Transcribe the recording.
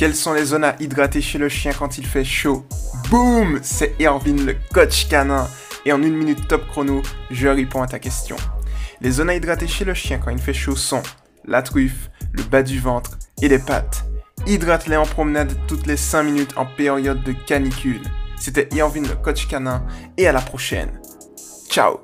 Quelles sont les zones à hydrater chez le chien quand il fait chaud? Boum C'est Irvine, le coach canin. Et en une minute top chrono, je réponds à ta question. Les zones à hydrater chez le chien quand il fait chaud sont la truffe, le bas du ventre et les pattes. Hydrate-les en promenade toutes les 5 minutes en période de canicule. C'était Irvine, le coach canin, et à la prochaine. Ciao